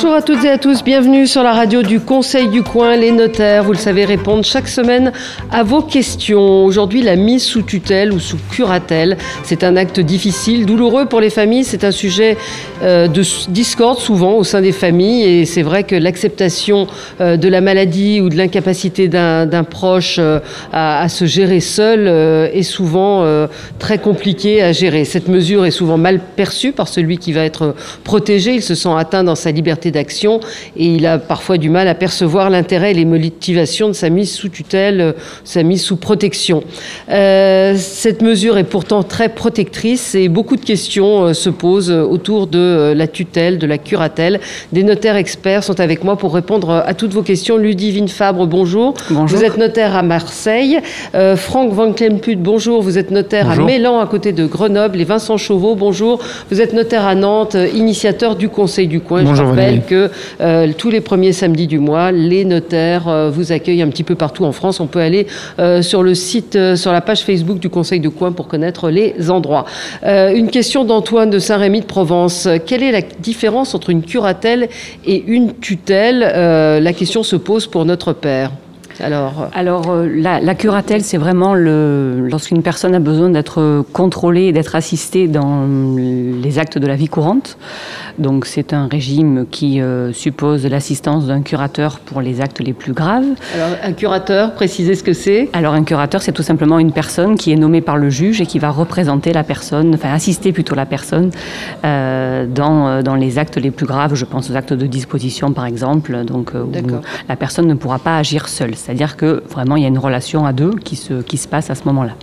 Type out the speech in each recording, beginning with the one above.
Bonjour à toutes et à tous, bienvenue sur la radio du Conseil du Coin. Les notaires, vous le savez, répondent chaque semaine à vos questions. Aujourd'hui, la mise sous tutelle ou sous curatelle, c'est un acte difficile, douloureux pour les familles. C'est un sujet euh, de discorde souvent au sein des familles et c'est vrai que l'acceptation euh, de la maladie ou de l'incapacité d'un proche euh, à, à, se gérer seul est souvent très compliquée à gérer. Cette mesure est souvent mal perçue par celui qui va être protégé. Il se sent atteint dans sa liberté d'action et il a parfois du mal à percevoir l'intérêt et les motivations de sa mise sous tutelle, euh, sa mise sous protection. Euh, cette mesure est pourtant très protectrice et beaucoup de questions euh, se posent autour de la tutelle, de la curatelle. Des notaires experts sont avec moi pour répondre à toutes vos questions. Ludivine Fabre, bonjour. Bonjour. Vous êtes notaire à Marseille. Franck Van Klemput, bonjour. Vous êtes notaire à Mélan, à côté de Grenoble. Et Vincent Chauveau, bonjour. Vous êtes notaire à Nantes, initiateur du Conseil du coin. Bonjour, Je rappelle que euh, tous les premiers samedis du mois, les notaires euh, vous accueillent un petit peu partout en France. On peut aller euh, sur le site, sur la page Facebook du Conseil de Coin pour connaître les endroits. une question d'Antoine de Saint-Rémy de Provence. Quelle est la différence entre une curatelle et une tutelle? La question se pose pour notre père. Alors, Alors la, la, curatelle, c'est vraiment lorsqu'une personne a besoin d'être contrôlée et d'être assistée dans les actes de la vie courante. Donc c'est un régime qui euh, suppose l'assistance d'un curateur pour les actes les plus graves. Alors un curateur, précisez ce que c'est Alors un curateur, c'est tout simplement une personne qui est nommée par le juge et qui va représenter la personne, enfin assister plutôt la personne euh, dans, euh, dans les actes les plus graves. Je pense aux actes de disposition par exemple, donc où la personne ne pourra pas agir seule. C'est-à-dire que vraiment il y a une relation à deux qui se, qui se passe à ce moment-là.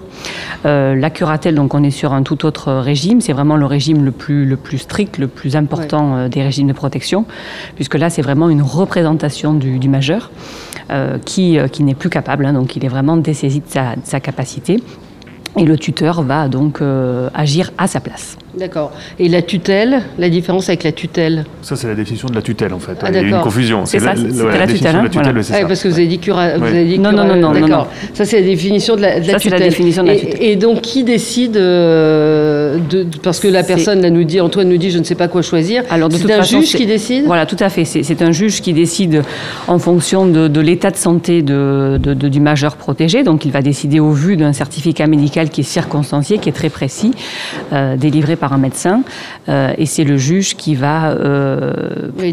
la curatelle, donc on est sur un tout autre régime. C'est vraiment le régime le plus, le plus strict, le plus important euh, des régimes de protection, puisque là, c'est vraiment une représentation du, majeur euh, qui, euh, qui n'est plus capable, hein, donc il est vraiment dessaisi de sa, de sa capacité. Et le tuteur va donc agir à sa place. D'accord. Et la tutelle, la différence avec la tutelle? Ça, c'est la définition de la tutelle, en fait. Ah, Il y a une confusion. C'est ça, c'est la, la, tutelle. Hein, tutelle ah, parce que vous avez dit cura... vous avez dit non, non, non, non, D'accord. Ça, c'est la définition de la, de ça, tutelle. La définition de la tutelle. Et, et donc, qui décide euh, de, Parce que la personne, là, nous dit, Antoine nous dit, je ne sais pas quoi choisir. Alors, c'est un façon, juge qui décide? Voilà, tout à fait. C'est un juge qui décide en fonction de, de l'état de santé de, du majeur protégé. Donc, il va décider au vu d'un certificat médical qui est circonstancié, qui est très précis, euh, délivré par un médecin. Euh, et c'est le juge qui va, euh,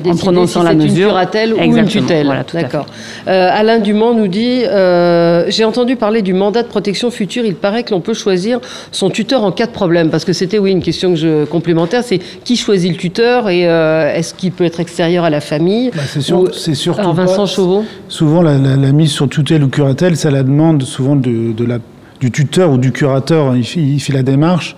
en prononçant si la mesure, une curatelle ou une tutelle. Voilà, D'accord. Euh, Alain Dumont nous dit euh, j'ai entendu parler du mandat de protection future. Il paraît que l'on peut choisir son tuteur en cas de problème, parce que c'était oui une question que je complémentaire, c'est qui choisit le tuteur et euh, est-ce qu'il peut être extérieur à la famille bah, C'est sûr, c'est surtout Alors Vincent Chauveau. Souvent la, la, la, mise sur tutelle ou curatelle, ça la demande souvent de, de la du tuteur ou du curateur, il il fait la démarche.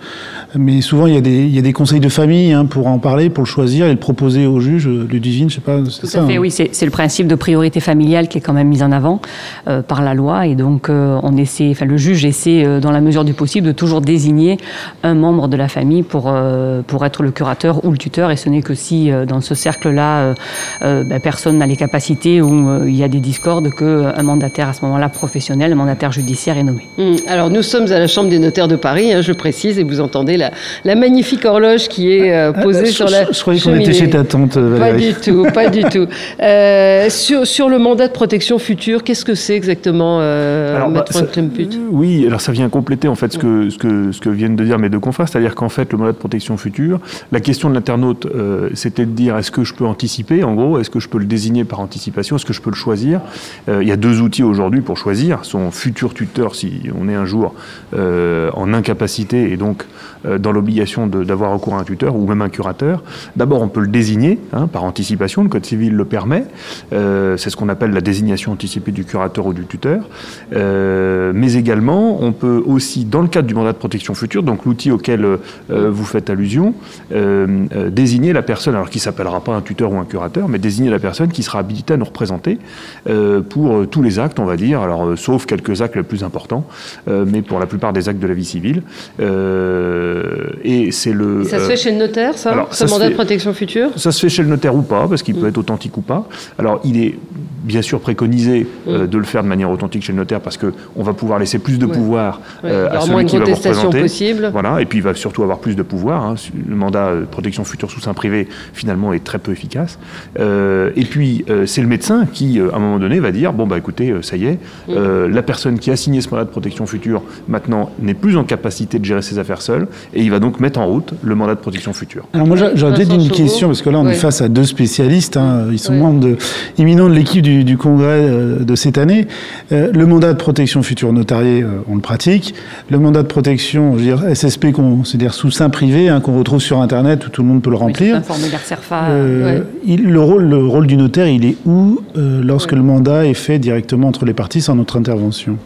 Mais souvent, il y a des, il y a des conseils de famille hein, pour en parler, pour le choisir et le proposer au juge, le divine, je sais pas. Tout ça, à fait, hein. oui, c'est le principe de priorité familiale qui est quand même mis en avant euh, par la loi. Et donc, euh, on essaie, enfin, le juge essaie, euh, dans la mesure du possible, de toujours désigner un membre de la famille pour, euh, pour être le curateur ou le tuteur. Et ce n'est que si, euh, dans ce cercle-là, ben, personne n'a les capacités ou il y a des discordes, qu'un mandataire à ce moment-là professionnel, un mandataire judiciaire est nommé. Mmh. Alors, nous sommes à la Chambre des notaires de Paris, hein, je précise, et vous entendez la, la magnifique horloge qui est euh, posée ah, sur je, la Je croyais qu'on était chez ta tante, Valérie. Pas du tout, pas du tout. Euh, sur, sur, le mandat de protection future, qu'est-ce que c'est exactement, euh, alors, bah, ça, Oui, alors ça vient compléter en fait ce que, ce que, ce que viennent de dire mes deux confrères, c'est-à-dire qu'en fait, le mandat de protection future, la question de l'internaute, euh, c'était de dire est-ce que je peux anticiper, en gros, est-ce que je peux le désigner par anticipation, est-ce que je peux le choisir euh, Il y a deux outils aujourd'hui pour choisir, son futur tuteur, si on est un jour euh, en incapacité et donc euh, dans l'obligation d'avoir recours à un tuteur ou même un curateur. D'abord, on peut le désigner hein, par anticipation, le Code civil le permet. Euh, c'est ce qu'on appelle la désignation anticipée du curateur ou du tuteur. Euh, mais également, on peut aussi, dans le cadre du mandat de protection future, donc l'outil auquel euh, vous faites allusion, euh, euh, désigner la personne, alors qui s'appellera pas un tuteur ou un curateur, mais désigner la personne qui sera habilitée à nous représenter pour tous les actes, on va dire, alors sauf quelques actes les plus importants, mais pour la plupart des actes de la vie civile. Euh, et c'est le. ça se fait chez le notaire, ça alors, Ce ça mandat de protection future Ça se fait chez le notaire ou pas, parce qu'il peut Mm. être authentique ou pas. Alors, il est bien sûr préconisé euh, de le faire de manière authentique chez le notaire, parce qu'on va pouvoir laisser plus de Mm. Ouais. pouvoir Ouais, euh, y à celui qui va vous représenter. possible. Voilà, et puis il va surtout avoir plus de pouvoir. hein. Le mandat euh, de protection future sous sein privé, finalement, est très peu efficace. Euh, et puis, euh, c'est le médecin qui, euh, à un moment donné, va dire bon, bah écoutez, euh, ça y est, Mm. la personne qui a signé ce mandat de protection future, maintenant, n'est plus en capacité de gérer ses affaires seule, et il va donc mettre en route le mandat de protection future. Alors moi, j'a- j'aurais peut-être une question, parce que là, on Ouais. est face à deux spécialistes. hein. Ils sont Ouais. membres de, éminents de l'équipe du, du congrès euh, de cette année. Euh, le mandat de protection future notarié, euh, on le pratique. Le mandat de protection, je veux dire, SSP, qu'on- c'est-à-dire sous sein privé, hein, qu'on retrouve sur Internet, où tout le monde peut le Oui, remplir. un formulaire CERFA. Ouais. il- le, rôle, le rôle du notaire, il est où lorsque Ouais. le mandat est fait directement entre les parties sans notre intervention?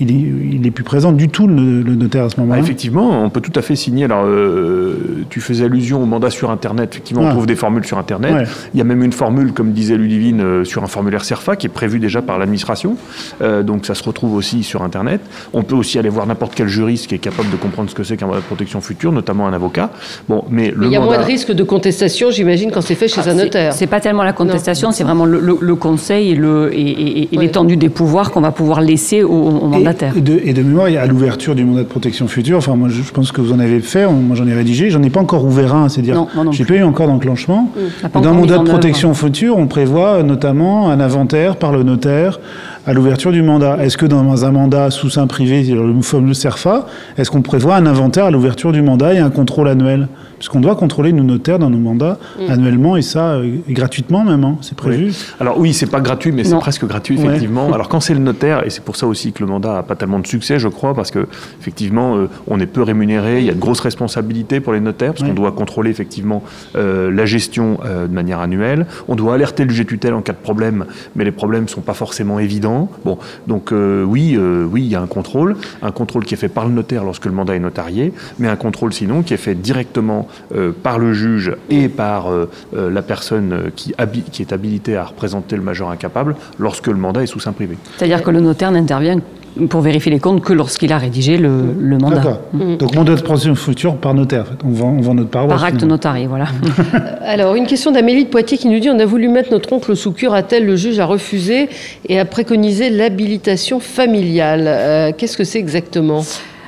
Il est, il est plus présent du tout, le, le notaire, à ce Ah, moment-là effectivement, on peut tout à fait signer. Alors, euh, tu faisais allusion au mandat sur Internet. Effectivement, on Ouais. trouve des formules sur Internet. Ouais. Il y a même une formule, comme disait Ludivine, euh, sur un formulaire CERFA qui est prévu déjà par l'administration. Euh, donc, ça se retrouve aussi sur Internet. On peut aussi aller voir n'importe quel juriste qui est capable de comprendre ce que c'est qu'un mandat de protection future, notamment un avocat. Bon, mais le Il y a mandat... moins de risques de contestation, j'imagine, quand c'est fait chez Ah, un notaire. C'est pas tellement la contestation, c'est vraiment le, le- le conseil et le- et, et- et Ouais. l'étendue des pouvoirs qu'on va pouvoir laisser au, au Et, et de, et de mémoire, à l'ouverture du mandat de protection future, enfin moi je, pense que vous en avez fait, moi j'en ai rédigé, j'en ai pas encore ouvert un, c'est-à-dire j'ai pas eu encore d'enclenchement. pas Dans le mandat de protection future, on prévoit notamment un inventaire par le notaire à l'ouverture du mandat. Est-ce que dans un mandat sous sein privé, c'est-à-dire le fameux CERFA, est-ce qu'on prévoit un inventaire à l'ouverture du mandat et un contrôle annuel? Puisqu'on doit contrôler nos notaires dans nos mandats Mm. annuellement et ça euh, gratuitement même, hein, c'est prévu. Alors oui, c'est pas gratuit, mais c'est presque gratuit Ouais. effectivement. Alors quand c'est le notaire, et c'est pour ça aussi que le mandat a pas tellement de succès, je crois, parce que effectivement, euh, on est peu rémunéré, il y a de grosses responsabilités pour les notaires, parce Ouais. qu'on doit contrôler effectivement euh, la gestion euh, de manière annuelle. On doit alerter le juge tutelle en cas de problème, mais les problèmes sont pas forcément évidents. Bon, donc euh, oui, euh, oui, il y a un contrôle, un contrôle qui est fait par le notaire lorsque le mandat est notarié, mais un contrôle sinon qui est fait directement euh, par le juge et par euh, euh, la personne qui, est habilitée à représenter le majeur incapable lorsque le mandat est sous sein privé. C'est-à-dire que le notaire n'intervient pour vérifier les comptes que lorsqu'il a rédigé le, le mandat. D'accord. Donc mandat de protection future par notaire, en fait. on vend, on vend notre paroisse. Par acte finalement. notarié, voilà. Alors, une question d'Amélie de Poitiers qui nous dit on a voulu mettre notre oncle sous curatelle, le juge a refusé et a préconisé l'habilitation familiale? Euh, Qu'est-ce que c'est exactement?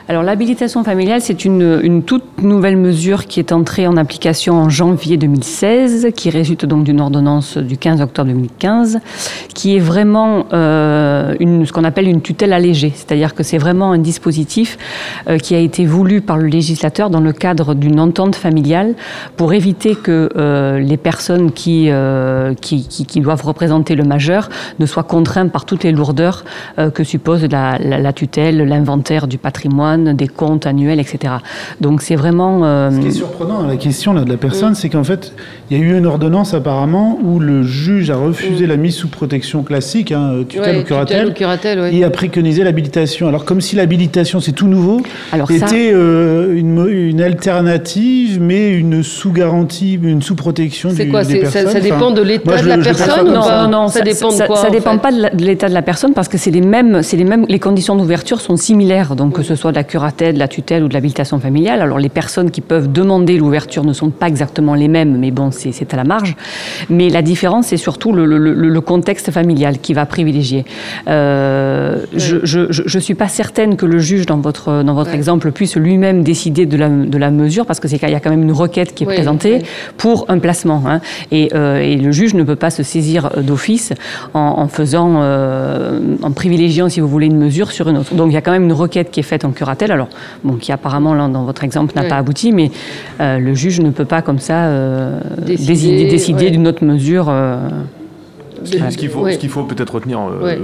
Alors l'habilitation familiale, c'est une, toute nouvelle mesure qui est entrée en application en janvier 2016, qui résulte donc d'une ordonnance du 15 octobre 2015, qui est vraiment euh, une, ce qu'on appelle une tutelle allégée, c'est-à-dire que c'est vraiment un dispositif euh, qui a été voulu par le législateur dans le cadre d'une entente familiale pour éviter que euh, les personnes qui, qui, doivent représenter le majeur ne soient contraintes par toutes les lourdeurs que suppose la tutelle, l'inventaire du patrimoine, des comptes annuels, etc. Donc c'est vraiment... euh, Ce qui est surprenant dans la question là, de la personne, c'est qu'en fait, il y a eu une ordonnance apparemment où le juge a refusé la mise sous protection classique, hein, tutelle Ouais, ou curatelle, curatelle, ouais. et a préconisé l'habilitation. Alors comme si l'habilitation, c'est tout nouveau, Alors ça- était euh, une, alternative, mais une sous-garantie, une sous-protection C'est du- quoi des c'est- ça, personnes. ça dépend de l'état de la je personne ça. non, non, ça, dépend de ça, quoi ça en dépend fait? pas de l'état de la personne parce que c'est les mêmes, c'est les mêmes, les conditions d'ouverture sont similaires. Donc que ce soit de la curatelle, de la tutelle ou de l'habilitation familiale. Alors les personnes qui peuvent demander l'ouverture ne sont pas exactement les mêmes, mais bon, c'est à la marge. Mais la différence, c'est surtout le, le- le- le contexte familial qui va privilégier. Euh, je, je suis pas certaine que le juge dans votre dans votre exemple puisse lui-même décider de la, de la mesure parce que c'est qu'il y a quand même une requête qui est Oui, présentée pour un placement. hein. Et, euh, et le juge ne peut pas se saisir euh, d'office en, en faisant, euh, en privilégiant, si vous voulez, une mesure sur une autre. Donc il y a quand même une requête qui est faite en curatelle, alors bon, qui apparemment là, dans votre exemple n'a Oui. pas abouti, mais euh, le juge ne peut pas comme ça euh, Décider, décider, décider ouais. d'une autre mesure. euh, Ce qu'il faut, Ouais. qu'il faut peut-être retenir, euh, Ouais.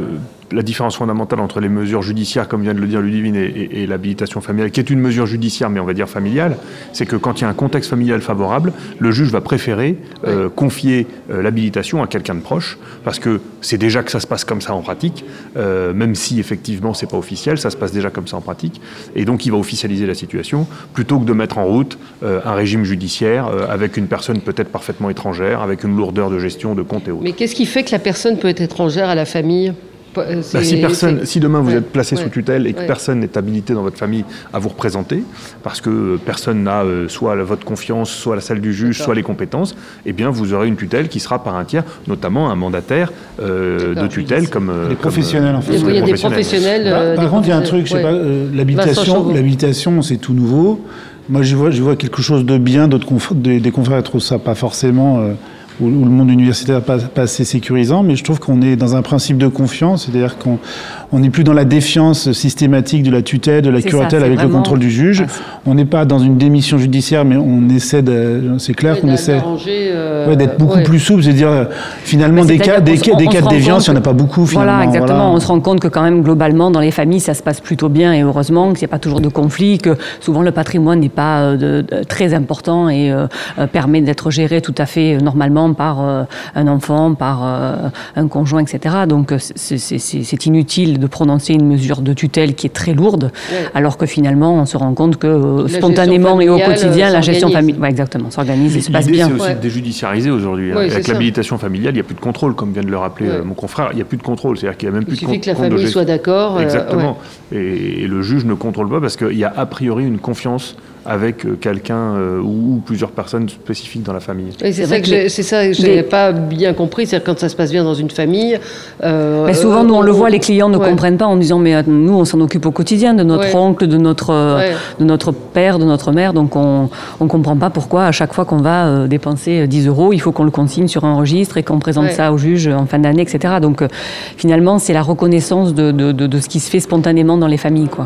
La différence fondamentale entre les mesures judiciaires, comme vient de le dire Ludivine, et, et- et l'habilitation familiale, qui est une mesure judiciaire, mais on va dire familiale, c'est que quand il y a un contexte familial favorable, le juge va préférer euh, confier euh, l'habilitation à quelqu'un de proche, parce que c'est déjà que ça se passe comme ça en pratique, euh, même si effectivement c'est pas officiel, ça se passe déjà comme ça en pratique, et donc il va officialiser la situation, plutôt que de mettre en route un régime judiciaire avec une personne peut-être parfaitement étrangère, avec une lourdeur de gestion de compte et autres. Mais qu'est-ce qui fait que la personne peut être étrangère à la famille? Bah, si, personne, si demain vous êtes placé sous tutelle et que personne n'est habilité dans votre famille à vous représenter, parce que personne n'a euh, soit votre confiance, soit la salle du juge, soit les compétences, eh bien vous aurez une tutelle qui sera par un tiers, notamment un mandataire euh, de tutelle comme les professionnels. en fait. Il y a des professionnels. Bah, par contre, il y a un truc, je sais pas, l'habitation, l'habitation, c'est tout nouveau. Moi, je vois, je vois quelque chose de bien. D'autres des, confrères trouvent ça pas forcément où, le monde universitaire n'est pas, pas, assez sécurisant, mais je trouve qu'on est dans un principe de confiance, c'est-à-dire qu'on on n'est plus dans la défiance systématique de la tutelle, de la curatelle avec le contrôle du juge. on n'est pas dans une démission judiciaire, mais on essaie de. C'est clair qu'on essaie euh, d'être beaucoup plus souple, c'est-à-dire euh, finalement des cas, des, cas de déviance, il n'y en a pas beaucoup finalement. Voilà, exactement. On se rend compte que quand même globalement dans les familles, ça se passe plutôt bien et heureusement qu'il n'y a pas toujours de conflits, que souvent le patrimoine n'est pas euh, très important et permet d'être géré tout à fait normalement par un enfant, par un conjoint, etc. Donc c'est inutile de prononcer une mesure de tutelle qui est très lourde, alors que finalement, on se rend compte que euh, spontanément et au quotidien, la gestion familiale, exactement, s'organise et se passe bien. C'est aussi déjudiciarisé aujourd'hui. Hein. Avec l'habilitation familiale, il n'y a plus de contrôle, comme vient de le rappeler euh, mon confrère. Il n'y a plus de contrôle, c'est-à-dire qu'il n'y a même plus de contrôle. Il suffit que la famille soit d'accord. Euh, exactement. Et, le juge ne contrôle pas parce qu'il y a a priori une confiance avec quelqu'un euh, ou, plusieurs personnes spécifiques dans la famille. c'est ça que c'est ça que je n'ai pas bien compris, c'est quand ça se passe bien dans une famille. Euh, mais souvent, nous on le voit, les clients ne comprennent pas en disant mais nous on s'en occupe au quotidien de notre oncle, de notre de notre père, de notre mère, donc on on comprend pas pourquoi à chaque fois qu'on va dépenser 10 euros, il faut qu'on le consigne sur un registre et qu'on présente ça au juge en fin d'année, etc. Donc finalement, c'est la reconnaissance de, de, de, de, ce qui se fait spontanément dans les familles, quoi.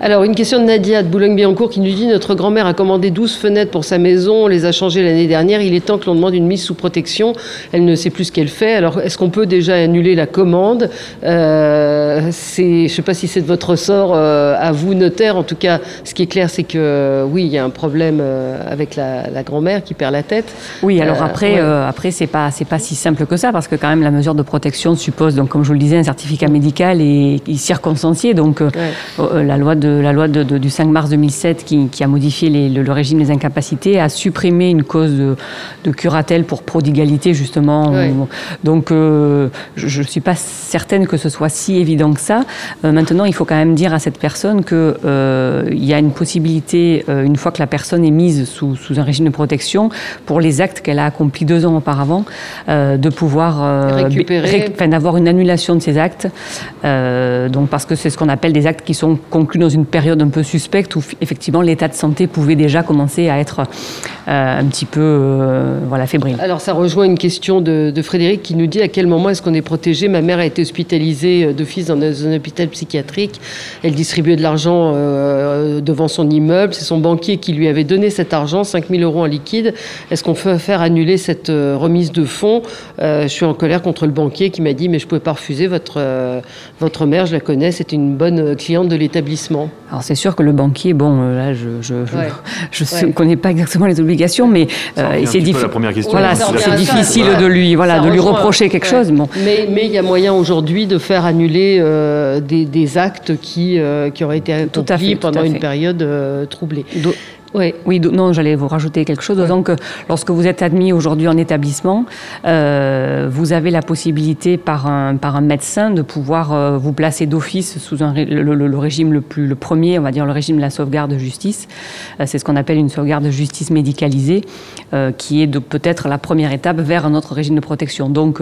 Alors une question de Nadia de Boulogne-Billancourt qui nous dit notre notre grand-mère a commandé 12 fenêtres pour sa maison, on les a changées l'année dernière. Il est temps que l'on demande une mise sous protection. Elle ne sait plus ce qu'elle fait. Alors, est-ce qu'on peut déjà annuler la commande? Euh, Je ne sais pas si c'est de votre ressort euh, à vous, notaire. En tout cas, ce qui est clair, c'est que oui, il y a un problème euh, avec la, grand-mère qui perd la tête. Oui, alors après, après c'est pas c'est pas si simple que ça parce que quand même la mesure de protection suppose donc comme je vous le disais un certificat médical et, circonstancié. Donc la loi de la loi du 5 mars 2007 qui, qui a modifié le, régime des incapacités, a supprimé une cause de, curatelle pour prodigalité, justement. Donc, euh, je ne suis pas certaine que ce soit si évident que ça. Euh, maintenant, il faut quand même dire à cette personne qu'il euh, y a une possibilité, une fois que la personne est mise sous, sous un régime de protection, pour les actes qu'elle a accomplis deux ans auparavant, de pouvoir récupérer, d'avoir une annulation de ces actes. donc, parce que c'est ce qu'on appelle des actes qui sont conclus dans une période un peu suspecte où effectivement l'état de santé pouvait déjà commencer à être euh, un petit peu euh, voilà, fébrile. Alors ça rejoint une question de, Frédéric qui nous dit à quel moment est-ce qu'on est protégé? Ma mère a été hospitalisée euh, d'office dans un hôpital psychiatrique. Elle distribuait de l'argent devant son immeuble. C'est son banquier qui lui avait donné cet argent, 5000 euros en liquide. Est-ce qu'on peut faire annuler cette remise de fonds? Je suis en colère contre le banquier qui m'a dit mais je ne pouvais pas refuser votre, votre mère, je la connais, c'est une bonne cliente de l'établissement. Alors c'est sûr que le banquier, bon, là je je ne connais pas exactement les obligations, mais euh, c'est difficile. Voilà, c'est difficile de lui, voilà, de lui reprocher quelque chose. Bon. Mais il y a moyen aujourd'hui de faire annuler euh, des, actes qui, euh, qui auraient été accomplis pendant une période troublée. Oui, oui non, j'allais vous rajouter quelque chose. Donc, lorsque vous êtes admis aujourd'hui en établissement, euh, vous avez la possibilité par un, par un médecin de pouvoir euh, vous placer d'office sous un, le, régime le plus le premier, on va dire le régime de la sauvegarde de justice. Euh, c'est ce qu'on appelle une sauvegarde de justice médicalisée, qui est peut-être la première étape vers un autre régime de protection. Donc,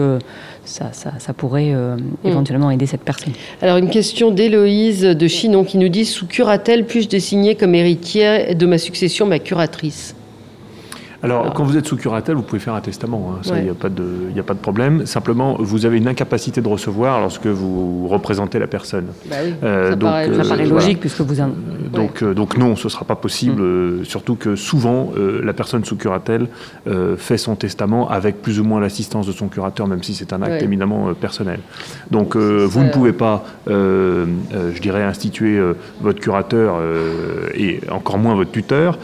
ça, ça, pourrait mm. éventuellement aider cette personne. Alors, une question d'Héloïse de Chinon qui nous dit sous curatelle puis-je désigner comme héritière de ma succession ma curatrice. Alors, quand vous êtes sous curatelle, vous pouvez faire un testament. Hein. Ça, il n'y a, pas de, a pas de problème. Simplement, vous avez une incapacité de recevoir lorsque vous représentez la personne. Bah oui, euh, ça, donc, paraît, ça, paraît, logique puisque vous... En... Donc, euh, donc non, ce ne sera pas possible. Mm. Euh, surtout que souvent, la personne sous curatelle fait son testament avec plus ou moins l'assistance de son curateur, même si c'est un acte éminemment personnel. Donc, vous ne pouvez pas, je dirais, instituer votre curateur et encore moins votre tuteur,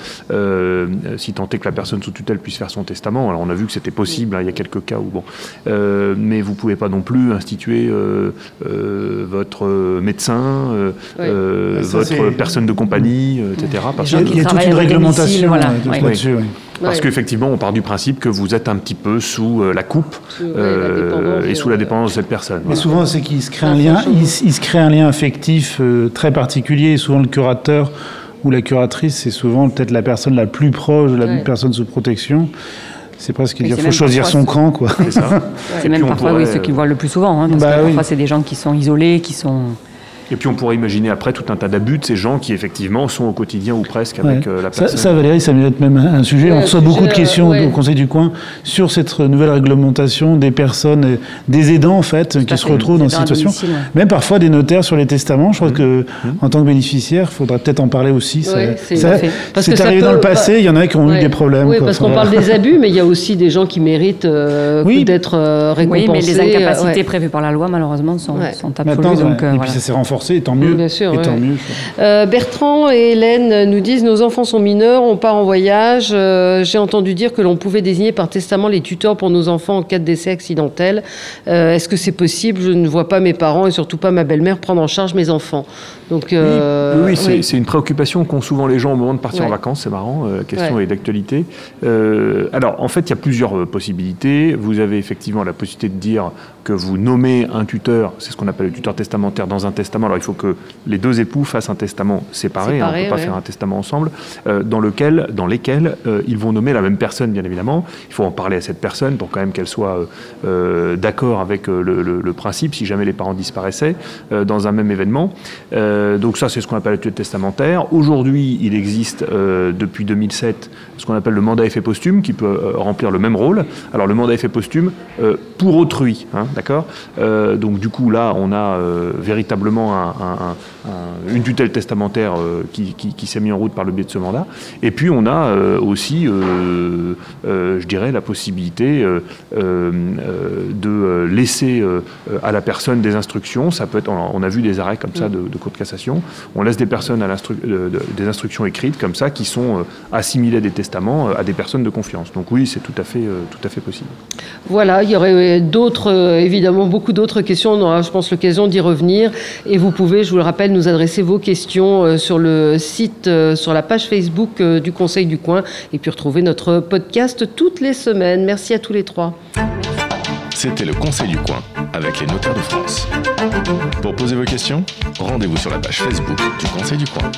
si tant est que la personne sous tutelle puisse faire son testament. Alors on a vu que c'était possible, hein, il y a quelques cas où bon, euh, mais vous pouvez pas non plus instituer euh, euh, votre médecin, votre personne de compagnie, etc. Parce il y a, toute une réglementation là-dessus. Parce qu'effectivement, on part du principe que vous êtes un petit peu sous la coupe et sous la dépendance de cette personne. Mais souvent, c'est qu'il se crée un lien, il, se crée un lien affectif très particulier. Et souvent, le curateur ou la curatrice, c'est souvent peut-être la personne la plus proche de la personne sous protection. C'est presque dire, faut choisir son camp, quoi. C'est même parfois oui, ceux qui voient le plus souvent, hein, parce bah que parfois c'est des gens qui sont isolés, qui sont et puis on pourrait imaginer après tout un tas d'abus de ces gens qui effectivement sont au quotidien ou presque avec euh, la personne. Ça, Valérie, ça mérite même un sujet. on reçoit beaucoup de questions au Conseil du coin sur cette nouvelle réglementation des personnes, des aidants en fait, qui se retrouvent dans cette situation. Même parfois des notaires sur les testaments. Je crois mmh. que mmh. en tant que bénéficiaire, il faudra peut-être en parler aussi. c'est arrivé dans le passé, il y en a qui ont eu des problèmes. Oui, parce qu'on parle des abus, mais il y a aussi des gens qui méritent euh, d'être euh, récompensés. Oui, mais les incapacités prévues par la loi, malheureusement, sont, absolues. Et puis ça s'est renforcé et tant mieux. Bien sûr, euh, Bertrand et Hélène nous disent nos enfants sont mineurs, on part en voyage. Euh, j'ai entendu dire que l'on pouvait désigner par testament les tuteurs pour nos enfants en cas de décès accidentel. Euh, est-ce que c'est possible? Je ne vois pas mes parents et surtout pas ma belle-mère prendre en charge mes enfants. Donc, oui, c'est une préoccupation qu'ont souvent les gens au moment de partir en vacances. C'est marrant, question est d'actualité. alors, en fait, il y a plusieurs possibilités. Vous avez effectivement la possibilité de dire que vous nommez un tuteur, c'est ce qu'on appelle le tuteur testamentaire dans un testament. Alors il faut que les deux époux fassent un testament séparé, hein, on ne peut pas faire un testament ensemble, euh, dans, lequel, dans lesquels euh, ils vont nommer la même personne, bien évidemment. Il faut en parler à cette personne pour quand même qu'elle soit euh, d'accord avec le, principe, si jamais les parents disparaissaient dans un même événement. donc ça, c'est ce qu'on appelle le tuteur testamentaire. Aujourd'hui, il existe depuis 2007 ce qu'on appelle le mandat effet posthume, qui peut remplir le même rôle. Alors le mandat effet posthume, pour autrui, hein, d'accord Donc du coup, là, on a véritablement un, une tutelle testamentaire euh, qui, s'est mise en route par le biais de ce mandat. Et puis on a euh, aussi, euh, je dirais, la possibilité de laisser à la personne des instructions. Ça peut être, on a vu des arrêts comme ça de, de cour de cassation. On laisse des personnes à des instructions écrites comme ça qui sont assimilées des testaments à des personnes de confiance. Donc oui, c'est tout à fait, tout à fait possible. Voilà, il y aurait d'autres, évidemment, beaucoup d'autres questions. On aura, je pense, l'occasion d'y revenir. Et vous pouvez, je vous le rappelle, nous adresser vos questions euh, sur le site, euh, sur la page Facebook euh, du Conseil du Coin et puis retrouver notre podcast toutes les semaines. Merci à tous les trois. C'était le Conseil du Coin avec les notaires de France. Pour poser vos questions, rendez-vous sur la page Facebook du Conseil du Coin.